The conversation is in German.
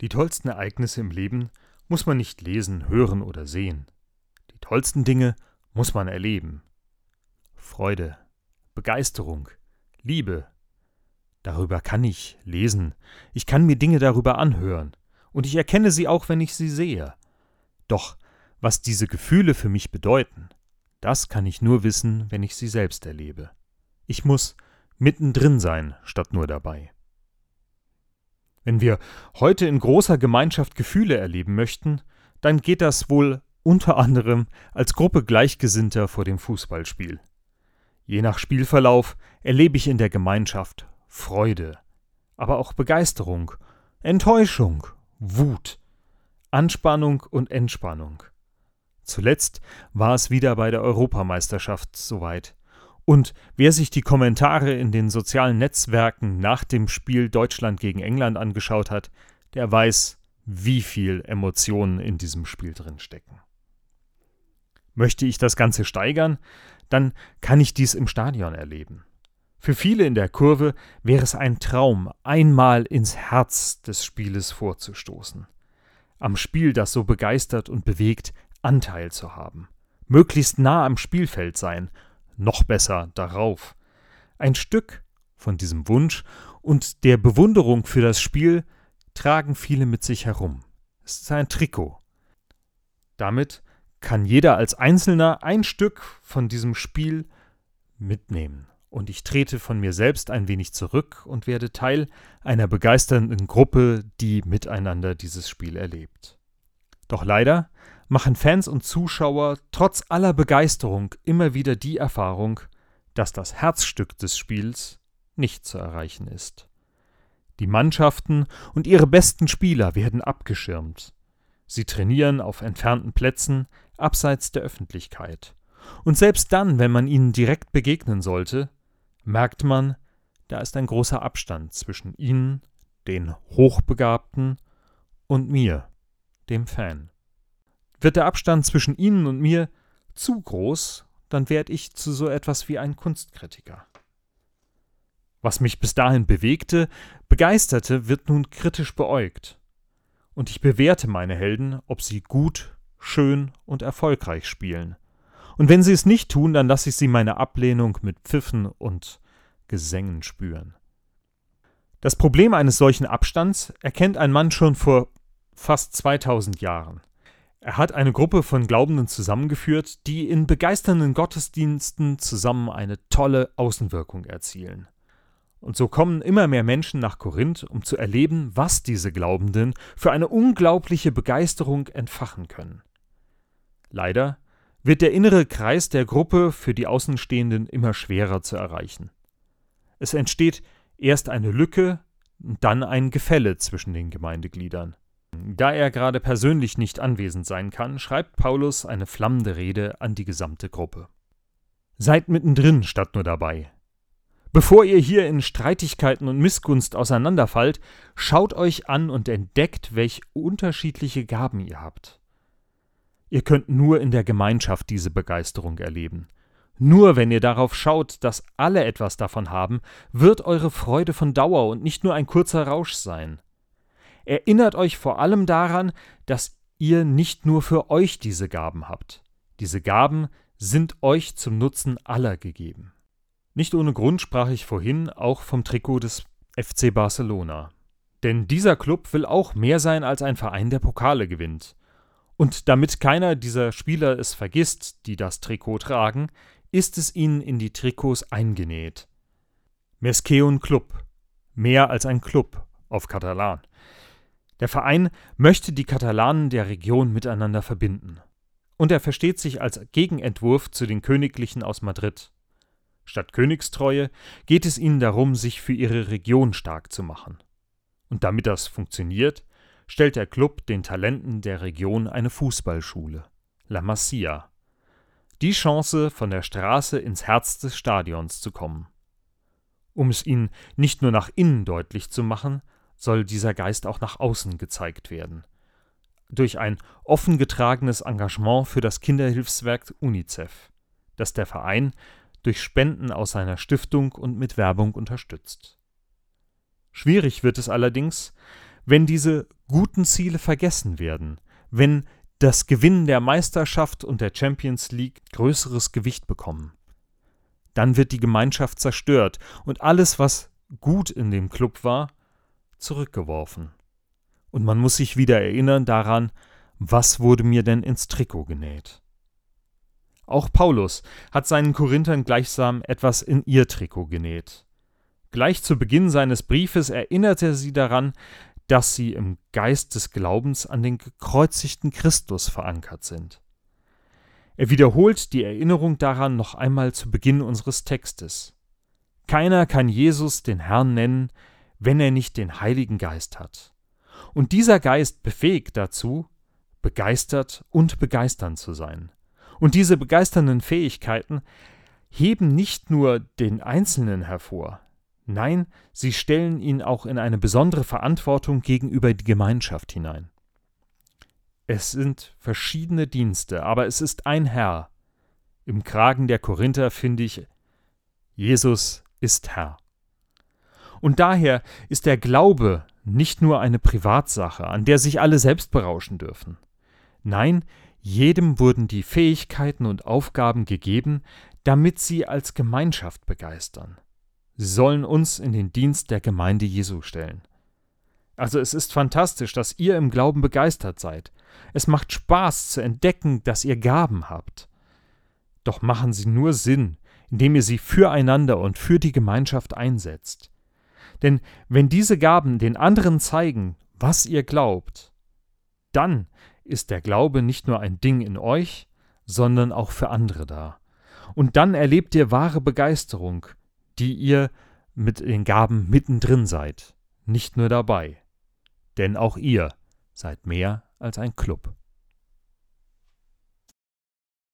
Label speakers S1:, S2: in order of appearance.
S1: Die tollsten Ereignisse im Leben muss man nicht lesen, hören oder sehen. Die tollsten Dinge muss man erleben. Freude, Begeisterung, Liebe. Darüber kann ich lesen, ich kann mir Dinge darüber anhören, und ich erkenne sie auch, wenn ich sie sehe. Doch was diese Gefühle für mich bedeuten, das kann ich nur wissen, wenn ich sie selbst erlebe. Ich muss mittendrin sein, statt nur dabei. Wenn wir heute in großer Gemeinschaft Gefühle erleben möchten, dann geht das wohl unter anderem als Gruppe Gleichgesinnter vor dem Fußballspiel. Je nach Spielverlauf erlebe ich in der Gemeinschaft Freude, aber auch Begeisterung, Enttäuschung, Wut, Anspannung und Entspannung. Zuletzt war es wieder bei der Europameisterschaft soweit. Und wer sich die Kommentare in den sozialen Netzwerken nach dem Spiel Deutschland gegen England angeschaut hat, der weiß, wie viel Emotionen in diesem Spiel drin stecken. Möchte ich das Ganze steigern, dann kann ich dies im Stadion erleben. Für viele in der Kurve wäre es ein Traum, einmal ins Herz des Spieles vorzustoßen. Am Spiel, das so begeistert und bewegt, Anteil zu haben. Möglichst nah am Spielfeld sein noch besser darauf. Ein Stück von diesem Wunsch und der Bewunderung für das Spiel tragen viele mit sich herum. Es ist ein Trikot. Damit kann jeder als Einzelner ein Stück von diesem Spiel mitnehmen. Und ich trete von mir selbst ein wenig zurück und werde Teil einer begeisternden Gruppe, die miteinander dieses Spiel erlebt. Doch leider machen Fans und Zuschauer trotz aller Begeisterung immer wieder die Erfahrung, dass das Herzstück des Spiels nicht zu erreichen ist. Die Mannschaften und ihre besten Spieler werden abgeschirmt. Sie trainieren auf entfernten Plätzen, abseits der Öffentlichkeit. Und selbst dann, wenn man ihnen direkt begegnen sollte, merkt man, da ist ein großer Abstand zwischen ihnen, den Hochbegabten, und mir, dem Fan. Wird der Abstand zwischen Ihnen und mir zu groß, dann werde ich zu so etwas wie ein Kunstkritiker. Was mich bis dahin bewegte, begeisterte, wird nun kritisch beäugt. Und ich bewerte meine Helden, ob sie gut, schön und erfolgreich spielen. Und wenn sie es nicht tun, dann lasse ich sie meine Ablehnung mit Pfiffen und Gesängen spüren. Das Problem eines solchen Abstands erkennt ein Mann schon vor fast 2000 Jahren. Er hat eine Gruppe von Glaubenden zusammengeführt, die in begeisternden Gottesdiensten zusammen eine tolle Außenwirkung erzielen. Und so kommen immer mehr Menschen nach Korinth, um zu erleben, was diese Glaubenden für eine unglaubliche Begeisterung entfachen können. Leider wird der innere Kreis der Gruppe für die Außenstehenden immer schwerer zu erreichen. Es entsteht erst eine Lücke, dann ein Gefälle zwischen den Gemeindegliedern. Da er gerade persönlich nicht anwesend sein kann, schreibt Paulus eine flammende Rede an die gesamte Gruppe. Seid mittendrin statt nur dabei. Bevor ihr hier in Streitigkeiten und Missgunst auseinanderfallt, schaut euch an und entdeckt, welch unterschiedliche Gaben ihr habt. Ihr könnt nur in der Gemeinschaft diese Begeisterung erleben. Nur wenn ihr darauf schaut, dass alle etwas davon haben, wird eure Freude von Dauer und nicht nur ein kurzer Rausch sein. Erinnert euch vor allem daran, dass ihr nicht nur für euch diese Gaben habt. Diese Gaben sind euch zum Nutzen aller gegeben. Nicht ohne Grund sprach ich vorhin auch vom Trikot des FC Barcelona. Denn dieser Club will auch mehr sein als ein Verein, der Pokale gewinnt. Und damit keiner dieser Spieler es vergisst, die das Trikot tragen, ist es ihnen in die Trikots eingenäht. Mesqueun Club. Mehr als ein Club auf Katalan. Der Verein möchte die Katalanen der Region miteinander verbinden. Und er versteht sich als Gegenentwurf zu den Königlichen aus Madrid. Statt Königstreue geht es ihnen darum, sich für ihre Region stark zu machen. Und damit das funktioniert, stellt der Club den Talenten der Region eine Fußballschule, La Masia. Die Chance, von der Straße ins Herz des Stadions zu kommen. Um es ihnen nicht nur nach innen deutlich zu machen, soll dieser Geist auch nach außen gezeigt werden. Durch ein offen getragenes Engagement für das Kinderhilfswerk UNICEF, das der Verein durch Spenden aus seiner Stiftung und mit Werbung unterstützt. Schwierig wird es allerdings, wenn diese guten Ziele vergessen werden, wenn das Gewinnen der Meisterschaft und der Champions League größeres Gewicht bekommen. Dann wird die Gemeinschaft zerstört und alles, was gut in dem Club war, zurückgeworfen. Und man muss sich wieder erinnern daran, was wurde mir denn ins Trikot genäht. Auch Paulus hat seinen Korinthern gleichsam etwas in ihr Trikot genäht. Gleich zu Beginn seines Briefes erinnert er sie daran, dass sie im Geist des Glaubens an den gekreuzigten Christus verankert sind. Er wiederholt die Erinnerung daran noch einmal zu Beginn unseres Textes. Keiner kann Jesus den Herrn nennen, wenn er nicht den Heiligen Geist hat. Und dieser Geist befähigt dazu, begeistert und begeisternd zu sein. Und diese begeisternden Fähigkeiten heben nicht nur den Einzelnen hervor, nein, sie stellen ihn auch in eine besondere Verantwortung gegenüber die Gemeinschaft hinein. Es sind verschiedene Dienste, aber es ist ein Herr. Im Kragen der Korinther finde ich, Jesus ist Herr. Und daher ist der Glaube nicht nur eine Privatsache, an der sich alle selbst berauschen dürfen. Nein, jedem wurden die Fähigkeiten und Aufgaben gegeben, damit sie als Gemeinschaft begeistern. Sie sollen uns in den Dienst der Gemeinde Jesu stellen. Also es ist fantastisch, dass ihr im Glauben begeistert seid. Es macht Spaß zu entdecken, dass ihr Gaben habt. Doch machen sie nur Sinn, indem ihr sie füreinander und für die Gemeinschaft einsetzt. Denn wenn diese Gaben den anderen zeigen, was ihr glaubt, dann ist der Glaube nicht nur ein Ding in euch, sondern auch für andere da. Und dann erlebt ihr wahre Begeisterung, die ihr mit den Gaben mittendrin seid, nicht nur dabei. Denn auch ihr seid mehr als ein Club.